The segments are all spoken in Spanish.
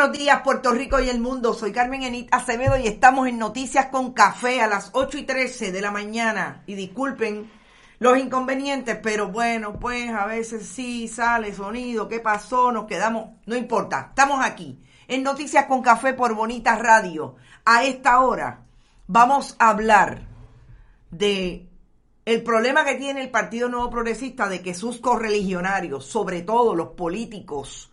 buenos días, Puerto Rico y el mundo. Soy Carmen Enit Acevedo y estamos en Noticias con Café a las 8 y 13 de la mañana. Y disculpen los inconvenientes, pero bueno, pues a veces sí sale sonido. ¿Qué pasó? Nos quedamos. No importa, estamos aquí en Noticias con Café por Bonita Radio. A esta hora vamos a hablar de el problema que tiene el Partido Nuevo Progresista de que sus correligionarios, sobre todo los políticos,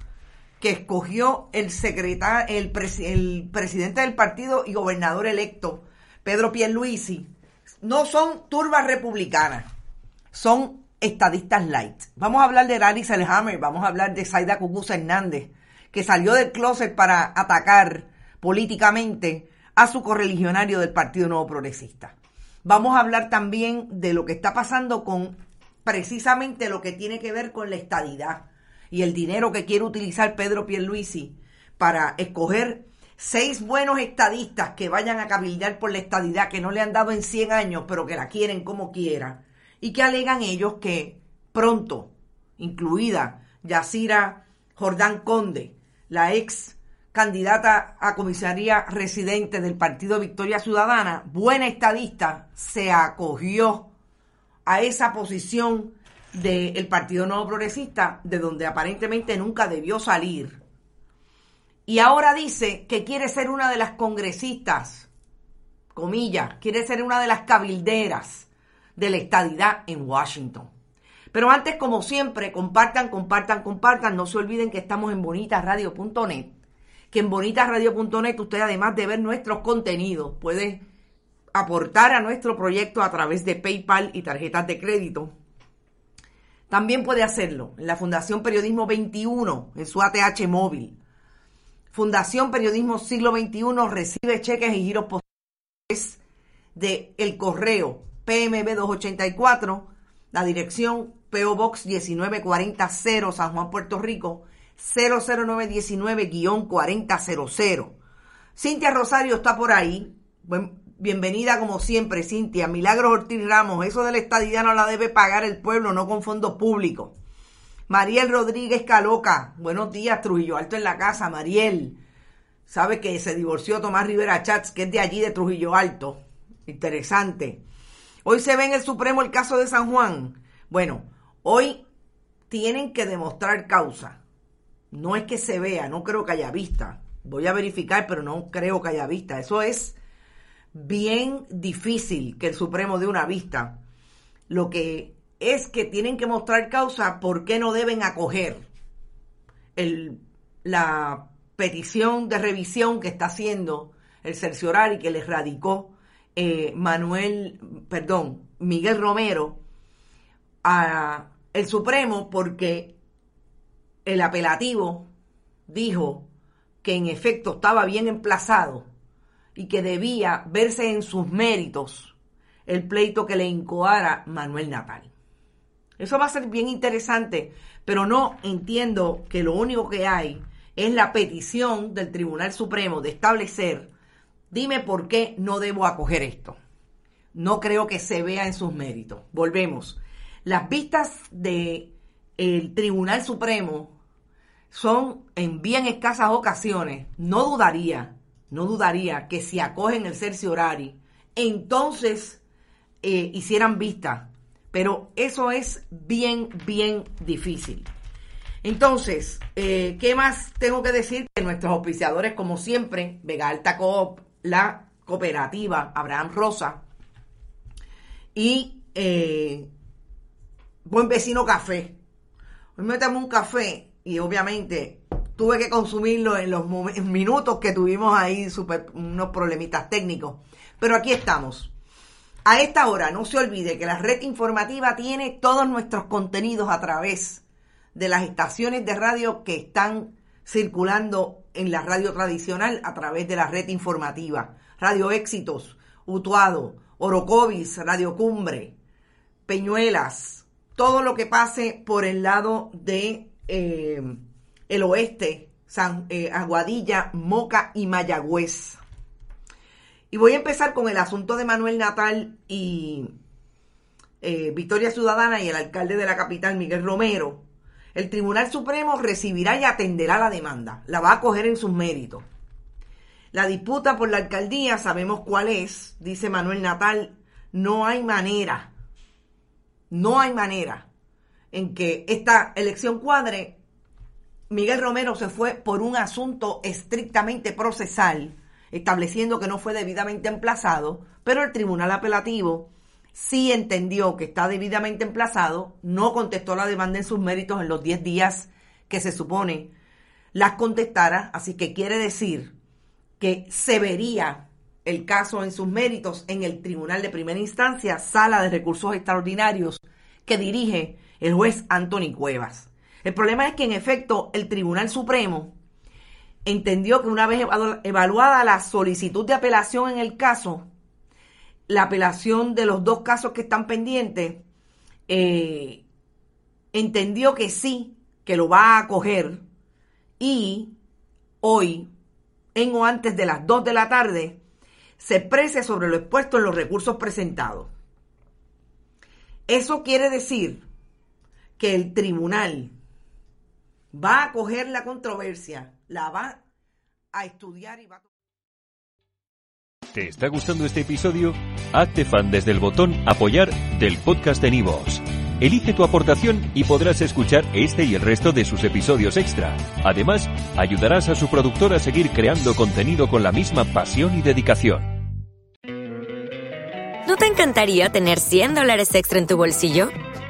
que escogió el, secretario, el, el presidente del partido y gobernador electo, Pedro Pierluisi, no son turbas republicanas, son estadistas light. Vamos a hablar de Larry Selhammer, vamos a hablar de Zaida Cucuza Hernández, que salió del closet para atacar políticamente a su correligionario del Partido Nuevo Progresista. Vamos a hablar también de lo que está pasando con precisamente lo que tiene que ver con la estadidad y el dinero que quiere utilizar Pedro Pierluisi para escoger seis buenos estadistas que vayan a cabildear por la estadidad que no le han dado en 100 años, pero que la quieren como quiera, y que alegan ellos que pronto, incluida Yacira Jordán Conde, la ex candidata a comisaría residente del Partido Victoria Ciudadana, buena estadista, se acogió a esa posición del Partido Nuevo Progresista, de donde aparentemente nunca debió salir. Y ahora dice que quiere ser una de las congresistas, comillas, quiere ser una de las cabilderas de la estadidad en Washington. Pero antes, como siempre, compartan, compartan, compartan. No se olviden que estamos en bonitasradio.net. Que en bonitasradio.net usted, además de ver nuestros contenidos, puede aportar a nuestro proyecto a través de PayPal y tarjetas de crédito también puede hacerlo en la Fundación Periodismo 21, en su ATH móvil. Fundación Periodismo Siglo XXI recibe cheques y giros postales de el correo PMB 284, la dirección PO Box 19400 San Juan, Puerto Rico 00919-4000. Cintia Rosario está por ahí. Bienvenida como siempre, Cintia. Milagros Ortiz Ramos, eso de la estadidad no la debe pagar el pueblo, no con fondos públicos. Mariel Rodríguez Caloca, buenos días, Trujillo Alto en la casa, Mariel. Sabe que se divorció Tomás Rivera Chats, que es de allí, de Trujillo Alto. Interesante. Hoy se ve en el Supremo el caso de San Juan. Bueno, hoy tienen que demostrar causa. No es que se vea, no creo que haya vista. Voy a verificar, pero no creo que haya vista. Eso es bien difícil que el Supremo dé una vista. Lo que es que tienen que mostrar causa por qué no deben acoger el, la petición de revisión que está haciendo el cerciorar y que les radicó eh, Manuel, perdón, Miguel Romero a el Supremo porque el apelativo dijo que en efecto estaba bien emplazado y que debía verse en sus méritos el pleito que le incoara Manuel Natal. Eso va a ser bien interesante, pero no entiendo que lo único que hay es la petición del Tribunal Supremo de establecer, dime por qué no debo acoger esto. No creo que se vea en sus méritos. Volvemos. Las vistas del el Tribunal Supremo son en bien escasas ocasiones. No dudaría no dudaría que si acogen el cerciorari, entonces eh, hicieran vista. Pero eso es bien, bien difícil. Entonces, eh, ¿qué más tengo que decir? Que nuestros auspiciadores, como siempre, Vega Alta Coop, la cooperativa Abraham Rosa y eh, buen vecino café. Hoy me tomé un café y obviamente tuve que consumirlo en los minutos que tuvimos ahí super, unos problemitas técnicos. Pero aquí estamos. A esta hora, no se olvide que la red informativa tiene todos nuestros contenidos a través de las estaciones de radio que están circulando en la radio tradicional a través de la red informativa. Radio Éxitos, Utuado, Orocovis, Radio Cumbre, Peñuelas, todo lo que pase por el lado de eh, el oeste, San, eh, Aguadilla, Moca y Mayagüez. Y voy a empezar con el asunto de Manuel Natal y eh, Victoria Ciudadana y el alcalde de la capital, Miguel Romero. El Tribunal Supremo recibirá y atenderá la demanda, la va a coger en sus méritos. La disputa por la alcaldía, sabemos cuál es, dice Manuel Natal, no hay manera, no hay manera en que esta elección cuadre. Miguel Romero se fue por un asunto estrictamente procesal estableciendo que no fue debidamente emplazado, pero el tribunal apelativo sí entendió que está debidamente emplazado, no contestó la demanda en sus méritos en los 10 días que se supone las contestara, así que quiere decir que se vería el caso en sus méritos en el Tribunal de Primera Instancia, Sala de Recursos Extraordinarios, que dirige el juez Anthony Cuevas. El problema es que en efecto el Tribunal Supremo entendió que una vez evaluada la solicitud de apelación en el caso, la apelación de los dos casos que están pendientes, eh, entendió que sí, que lo va a acoger y hoy, en o antes de las 2 de la tarde, se prece sobre lo expuesto en los recursos presentados. Eso quiere decir que el tribunal va a acoger la controversia la va a estudiar y va a... ¿Te está gustando este episodio? Hazte fan desde el botón apoyar del podcast de Nivos. Elige tu aportación y podrás escuchar este y el resto de sus episodios extra. Además, ayudarás a su productor a seguir creando contenido con la misma pasión y dedicación. ¿No te encantaría tener 100 dólares extra en tu bolsillo?